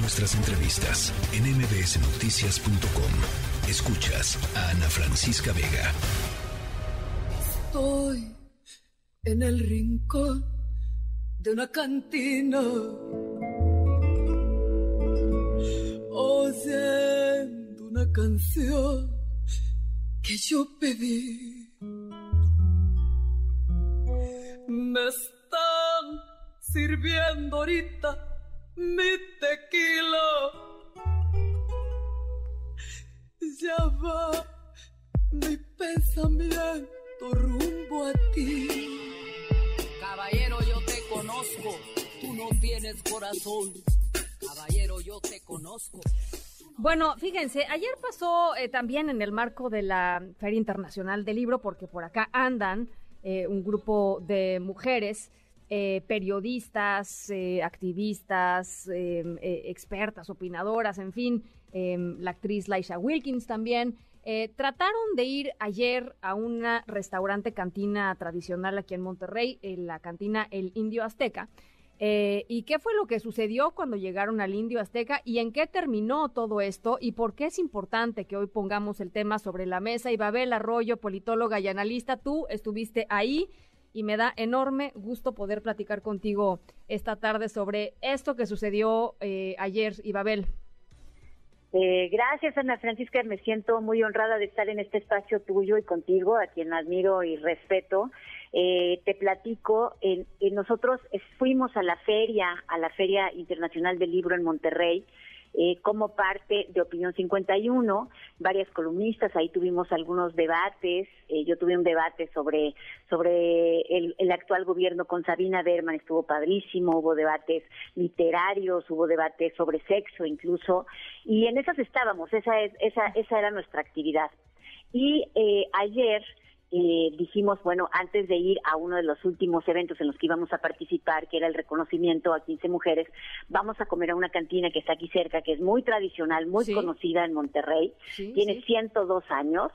nuestras entrevistas en mbsnoticias.com. Escuchas a Ana Francisca Vega. Estoy en el rincón de una cantina, oyendo una canción que yo pedí. Me están sirviendo ahorita mi tequila. Ya va mi pensamiento rumbo a ti. Caballero, yo te conozco, tú no tienes corazón. Caballero, yo te conozco. Bueno, fíjense, ayer pasó eh, también en el marco de la Feria Internacional del Libro, porque por acá andan eh, un grupo de mujeres eh, periodistas, eh, activistas, eh, expertas, opinadoras, en fin, em, la actriz Laisha Wilkins también. trataron de ir ayer a una restaurante cantina tradicional aquí en Monterrey, en la cantina El Indio Azteca. ¿Y qué fue lo que sucedió cuando llegaron al Indio Azteca y en qué terminó todo esto y por qué es importante que hoy pongamos el tema sobre la mesa? Y Babel Arroyo, politóloga y analista, tú estuviste ahí y me da enorme gusto poder platicar contigo esta tarde sobre esto que sucedió eh, ayer, Ibabel. Eh, gracias, Ana Francisca. Me siento muy honrada de estar en este espacio tuyo y contigo, a quien admiro y respeto. Eh, te platico, nosotros fuimos a la feria, a la Feria Internacional del Libro en Monterrey, eh, como parte de Opinión 51, varias columnistas, ahí tuvimos algunos debates, eh, yo tuve un debate sobre, sobre el, actual gobierno con Sabina Berman, estuvo padrísimo, hubo debates literarios, hubo debates sobre sexo incluso, y en esas estábamos, esa, es, esa, esa era nuestra actividad. Y eh, ayer eh, dijimos, bueno, antes de ir a uno de los últimos eventos en los que íbamos a participar, que era el reconocimiento a 15 mujeres, vamos a comer a una cantina que está aquí cerca, que es muy tradicional, muy conocida en Monterrey, tiene 102 años.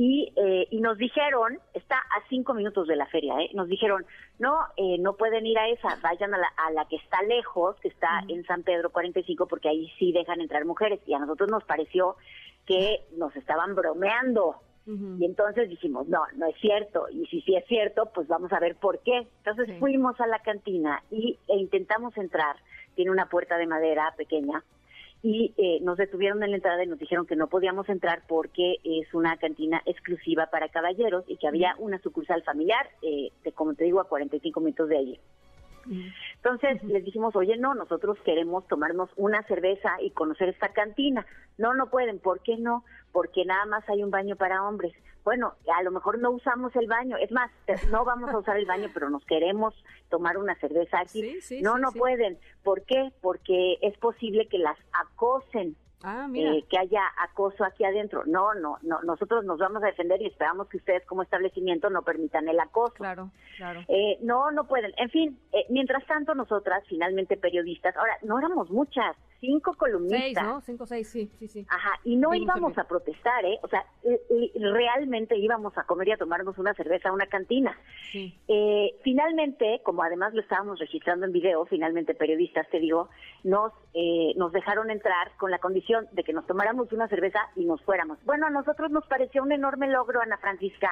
Y, eh, y nos dijeron, está a cinco minutos de la feria, ¿eh? nos dijeron, no, eh, no pueden ir a esa, vayan a la, a la que está lejos, que está en San Pedro 45, porque ahí sí dejan entrar mujeres. Y a nosotros nos pareció que nos estaban bromeando, y entonces dijimos, no, no es cierto. Y si sí es cierto, pues vamos a ver por qué. Entonces fuimos a la cantina y, e intentamos entrar. Tiene una puerta de madera pequeña. Y eh, nos detuvieron en la entrada y nos dijeron que no podíamos entrar porque es una cantina exclusiva para caballeros y que había una sucursal familiar, eh, de, como te digo, a 45 minutos de allí. Entonces les dijimos, oye, no, nosotros queremos tomarnos una cerveza y conocer esta cantina. No, no pueden. ¿Por qué no? Porque nada más hay un baño para hombres. Bueno, a lo mejor no usamos el baño. Es más, no vamos a usar el baño, pero nos queremos tomar una cerveza aquí. no, no pueden. ¿Por qué? Porque es posible que las acosen Ah, eh, que haya acoso aquí adentro. No, no, no, nosotros nos vamos a defender y esperamos que ustedes como establecimiento no permitan el acoso. Claro, claro. Eh, no, no pueden. En fin, eh, mientras tanto nosotras, finalmente periodistas, ahora no éramos muchas, cinco columnistas. Seis, ¿no? Cinco, seis, sí, sí, sí. Ajá, y no íbamos a protestar, ¿eh? O sea, realmente íbamos a comer y a tomarnos una cerveza a una cantina. Eh, finalmente, como además lo estábamos registrando en video, finalmente periodistas, te digo, nos, eh, nos dejaron entrar con la condición de que nos tomáramos una cerveza y nos fuéramos. Bueno, a nosotros nos pareció un enorme logro, Ana Francisca.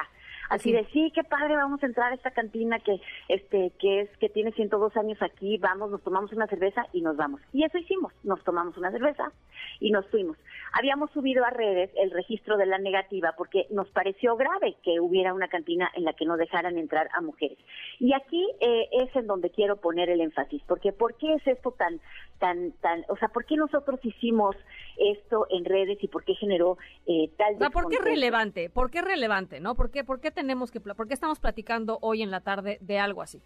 Así de, sí, qué padre, vamos a entrar a esta cantina que, este, que es, que tiene 102 años aquí, vamos, nos tomamos una cerveza y nos vamos. Y eso hicimos, nos tomamos una cerveza y nos fuimos. Habíamos subido a redes el registro de la negativa porque nos pareció grave que hubiera una cantina en la que no dejaran entrar a mujeres. Y aquí eh, es en donde quiero poner el énfasis, porque ¿por qué es esto tan, tan, tan, o sea, por qué nosotros hicimos esto en redes y por qué generó eh, tal... O ¿Por qué es relevante? ¿Por qué es relevante? ¿No? ¿Por qué, por qué tenemos que, por qué estamos platicando hoy en la tarde de algo así?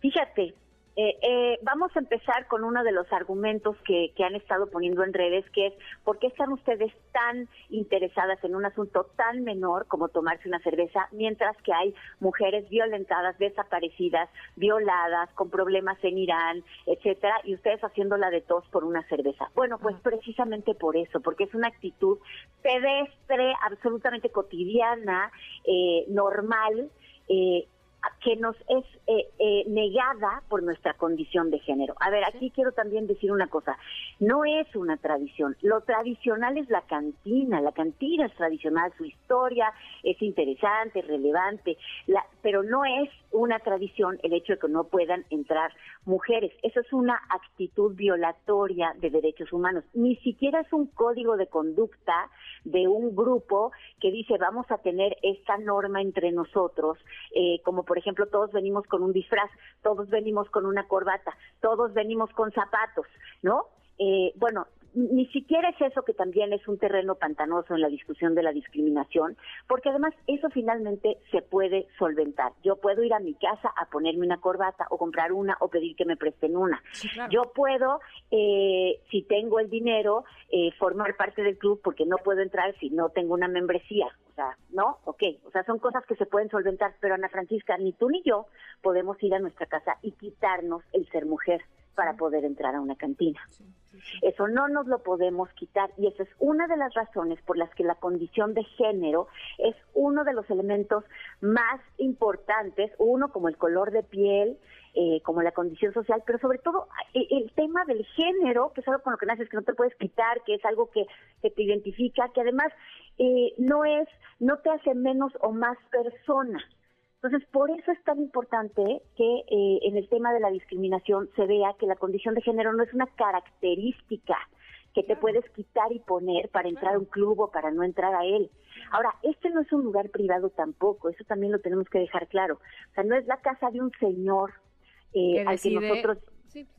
Fíjate, eh, eh, vamos a empezar con uno de los argumentos que, han estado poniendo en redes, que es ¿por qué están ustedes tan interesadas en un asunto tan menor como tomarse una cerveza, mientras que hay mujeres violentadas, desaparecidas, violadas, con problemas en Irán, etcétera, y ustedes haciéndola de tos por una cerveza? Bueno, pues precisamente por eso, porque es una actitud pedestre, absolutamente cotidiana, eh, normal, que nos es eh, eh, negada por nuestra condición de género. A ver, aquí quiero también decir una cosa, no es una tradición, lo tradicional es la cantina, la cantina es tradicional, su historia es interesante, relevante, pero no es una tradición el hecho de que no puedan entrar mujeres, eso es una actitud violatoria de derechos humanos, ni siquiera es un código de conducta de un grupo que dice vamos a tener esta norma entre nosotros, eh, como por ejemplo todos venimos con un disfraz, todos venimos con una corbata, todos venimos con zapatos, ¿no? Eh, bueno, ni siquiera es eso que también es un terreno pantanoso en la discusión de la discriminación, porque además eso finalmente se puede solventar. Yo puedo ir a mi casa a ponerme una corbata o comprar una o pedir que me presten una. Yo puedo, eh, si tengo el dinero, eh, formar parte del club porque no puedo entrar si no tengo una membresía. O sea, ¿no? Ok, o sea, son cosas que se pueden solventar, pero Ana Francisca, ni tú ni yo podemos ir a nuestra casa y quitarnos el ser mujer para poder entrar a una cantina. Eso no nos lo podemos quitar y esa es una de las razones por las que la condición de género es uno de los elementos más importantes, uno como el color de piel, eh, como la condición social, pero sobre todo eh, el tema del género, que es algo con lo que naces, que no te puedes quitar, que es algo que, te identifica, que además eh, no es, no te hace menos o más persona. Entonces, por eso es tan importante que eh, en el tema de la discriminación se vea que la condición de género no es una característica que te puedes quitar y poner para entrar a un club o para no entrar a él. Ahora, este no es un lugar privado tampoco, eso también lo tenemos que dejar claro. O sea, no es la casa de un señor eh, al que nosotros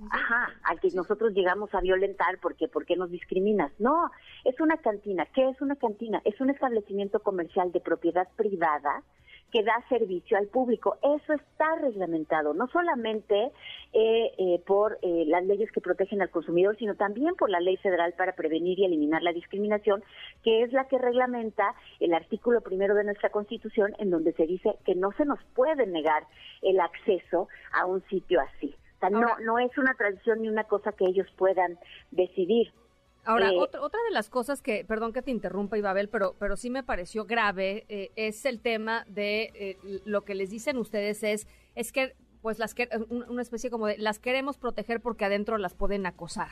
Ajá, al que nosotros llegamos a violentar porque ¿por qué nos discriminas? No, es una cantina. ¿Qué es una cantina? Es un establecimiento comercial de propiedad privada que da servicio al público. Eso está reglamentado, no solamente eh, eh, por eh, las leyes que protegen al consumidor, sino también por la Ley Federal para prevenir y eliminar la discriminación, que es la que reglamenta el artículo primero de nuestra Constitución, en donde se dice que no se nos puede negar el acceso a un sitio así. O sea, no, no es una tradición ni una cosa que ellos puedan decidir. Ahora, eh, otra, otra de las cosas que, perdón que te interrumpa, Ibabel, pero, pero sí me pareció grave, eh, es el tema de eh, lo que les dicen ustedes es, es que, pues, las que, una especie como de, las queremos proteger porque adentro las pueden acosar.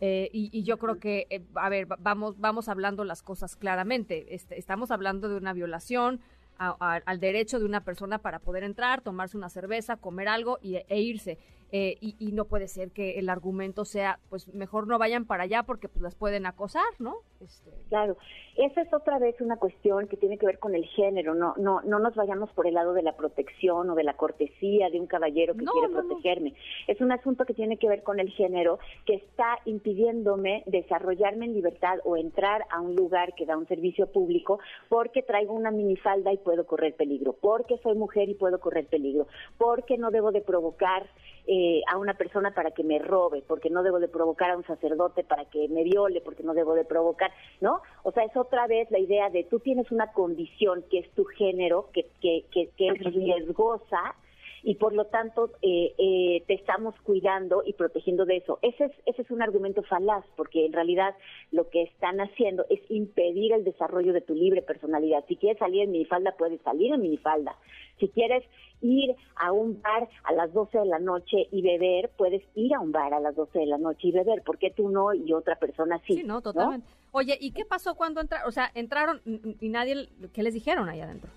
y, yo creo que, a ver, vamos, vamos hablando las cosas claramente. Este, estamos hablando de una violación, al derecho de una persona para poder entrar, tomarse una cerveza, comer algo y, e irse. Eh, y, no puede ser que el argumento sea, pues mejor no vayan para allá porque pues las pueden acosar, ¿no? Este... Claro, esa es otra vez una cuestión que tiene que ver con el género, no, no, no nos vayamos por el lado de la protección o de la cortesía de un caballero que quiere protegerme. Es un asunto que tiene que ver con el género que está impidiéndome desarrollarme en libertad o entrar a un lugar que da un servicio público porque traigo una minifalda y puedo correr peligro, porque soy mujer y puedo correr peligro, porque no debo de provocar eh, a una persona para que me robe, porque no debo de provocar a un sacerdote para que me viole, porque no debo de provocar, ¿no? O sea, es otra vez la idea de tú tienes una condición que es tu género, que, que, que, que es riesgosa, y por lo tanto eh, eh, te estamos cuidando y protegiendo de eso. Ese es, ese es un argumento falaz, porque en realidad lo que están haciendo es impedir el desarrollo de tu libre personalidad. Si quieres salir en minifalda, puedes salir en minifalda. Si quieres ir a un bar a las 12 de la noche y beber, puedes ir a un bar a las 12 de la noche y beber. ¿Por qué tú no y otra persona sí? Sí, no, totalmente. Oye, ¿y qué pasó cuando entraron? O sea, entraron y nadie, ¿qué les dijeron ahí adentro?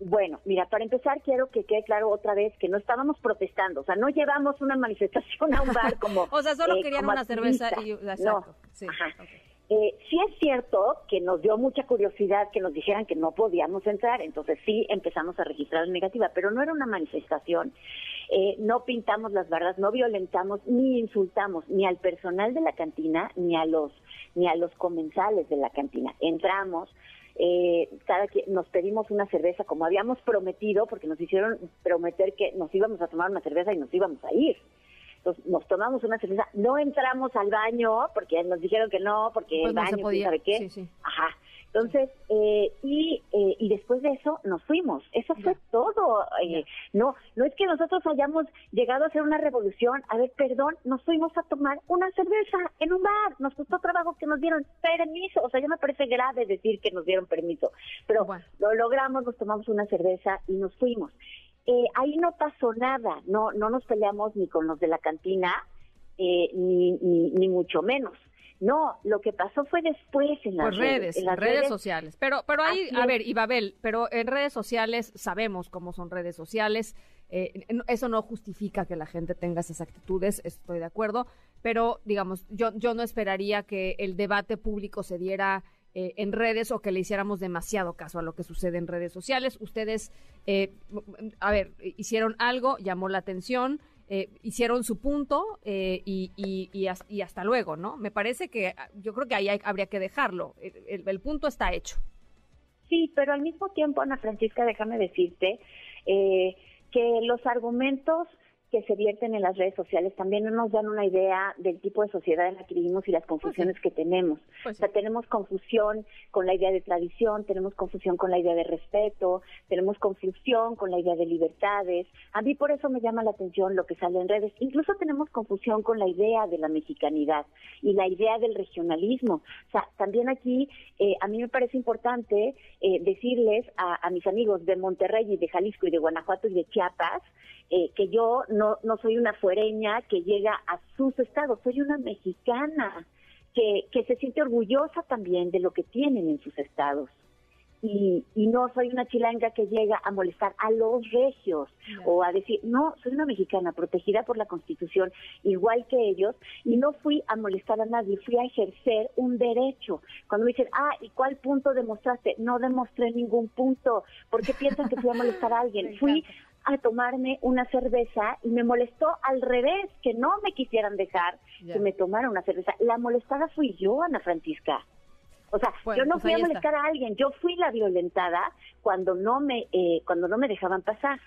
Bueno, mira, para empezar quiero que quede claro otra vez que no estábamos protestando, o sea, no llevamos una manifestación a un bar como... o sea, solo eh, querían una cerveza y... Exacto, sí, eh, sí es cierto que nos dio mucha curiosidad que nos dijeran que no podíamos entrar, entonces sí empezamos a registrar negativa, pero no era una manifestación, eh, no pintamos las barras, no violentamos ni insultamos ni al personal de la cantina ni a los ni a los comensales de la cantina. Entramos, eh, cada quien, nos pedimos una cerveza como habíamos prometido, porque nos hicieron prometer que nos íbamos a tomar una cerveza y nos íbamos a ir. Entonces nos tomamos una cerveza, no entramos al baño porque nos dijeron que no, porque pues el baño, ¿sabe qué? Ajá. Entonces, eh, y, eh, y después de eso nos fuimos. Eso fue todo. Eh, no, no es que nosotros hayamos llegado a hacer una revolución. A ver, perdón, nos fuimos a tomar una cerveza en un bar. Nos costó trabajo que nos dieron permiso. O sea, ya me parece grave decir que nos dieron permiso. Pero lo logramos, nos tomamos una cerveza y nos fuimos. eh, ahí no pasó nada, no, no nos peleamos ni con los de la cantina, eh, ni, ni, mucho menos. No, lo que pasó fue después en las redes, en las redes, sociales. Pero, pero ahí, a ver, Ibabel, pero en redes sociales sabemos cómo son redes sociales. Eh, eso no justifica que la gente tenga esas actitudes, estoy de acuerdo. Pero, digamos, yo, yo no esperaría que el debate público se diera eh, en redes o que le hiciéramos demasiado caso a lo que sucede en redes sociales. Ustedes, eh, a ver, hicieron algo, llamó la atención, eh, hicieron su punto y, y, hasta luego, ¿no? Me parece que yo creo que ahí habría que dejarlo. El, punto está hecho. Sí, pero al mismo tiempo, Ana Francisca, déjame decirte que los argumentos que se vierten en las redes sociales también no nos dan una idea del tipo de sociedad en la que vivimos y las confusiones que tenemos. Pues o sea, tenemos confusión con la idea de tradición, tenemos confusión con la idea de respeto, tenemos confusión con la idea de libertades. A mí por eso me llama la atención lo que sale en redes. Incluso tenemos confusión con la idea de la mexicanidad y la idea del regionalismo. O sea, también aquí eh, a mí me parece importante eh, decirles a, a mis amigos de Monterrey y de Jalisco y de Guanajuato y de Chiapas eh, que yo no, no soy una fuereña que llega a sus estados, soy una mexicana que, que se siente orgullosa también de lo que tienen en sus estados. Y, y, no soy una chilanga que llega a molestar a los regios o a decir, no, soy una mexicana protegida por la Constitución, igual que ellos, y no fui a molestar a nadie, fui a ejercer un derecho. Cuando me dicen, ah, ¿y cuál punto demostraste? No demostré ningún punto. ¿Por qué piensan que fui a molestar a alguien? Fui a tomarme una cerveza y me molestó al revés, que no me quisieran dejar que me tomara una cerveza. La molestada fui yo, Ana Francisca. O sea, yo no pues fui a molestar a alguien, yo fui la violentada cuando no me eh, cuando no me dejaban pasar.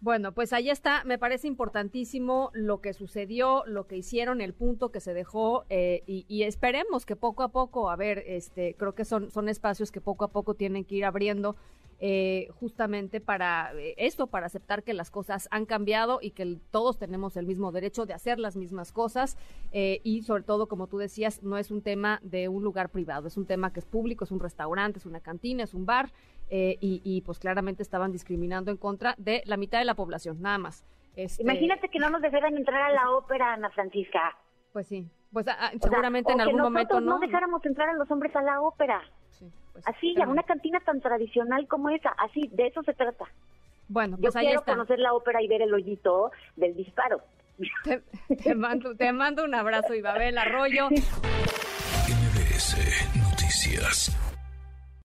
Bueno, pues ahí está. Me parece importantísimo lo que sucedió, lo que hicieron, el punto que se dejó eh, y, esperemos que poco a poco, a ver, este, creo que son son espacios que poco a poco tienen que ir abriendo eh, justamente para eh, esto, para aceptar que las cosas han cambiado y que todos tenemos el mismo derecho de hacer las mismas cosas eh, y sobre todo, como tú decías, no es un tema de un lugar privado, es un tema que es público, es un restaurante, es una cantina, es un bar y, pues claramente estaban discriminando en contra de la mitad de la población, nada más. Este Imagínate que no nos dejaran entrar a la ópera, Ana Francisca. Pues sí, pues ah, seguramente en algún momento no. no dejáramos entrar a los hombres a la ópera. Pues, así, a una cantina tan tradicional como esa, así, de eso se trata. Bueno, pues Yo ahí quiero conocer la ópera y ver el hoyito del disparo. Te, mando, te mando un abrazo, Ibabel Arroyo. MBS Noticias.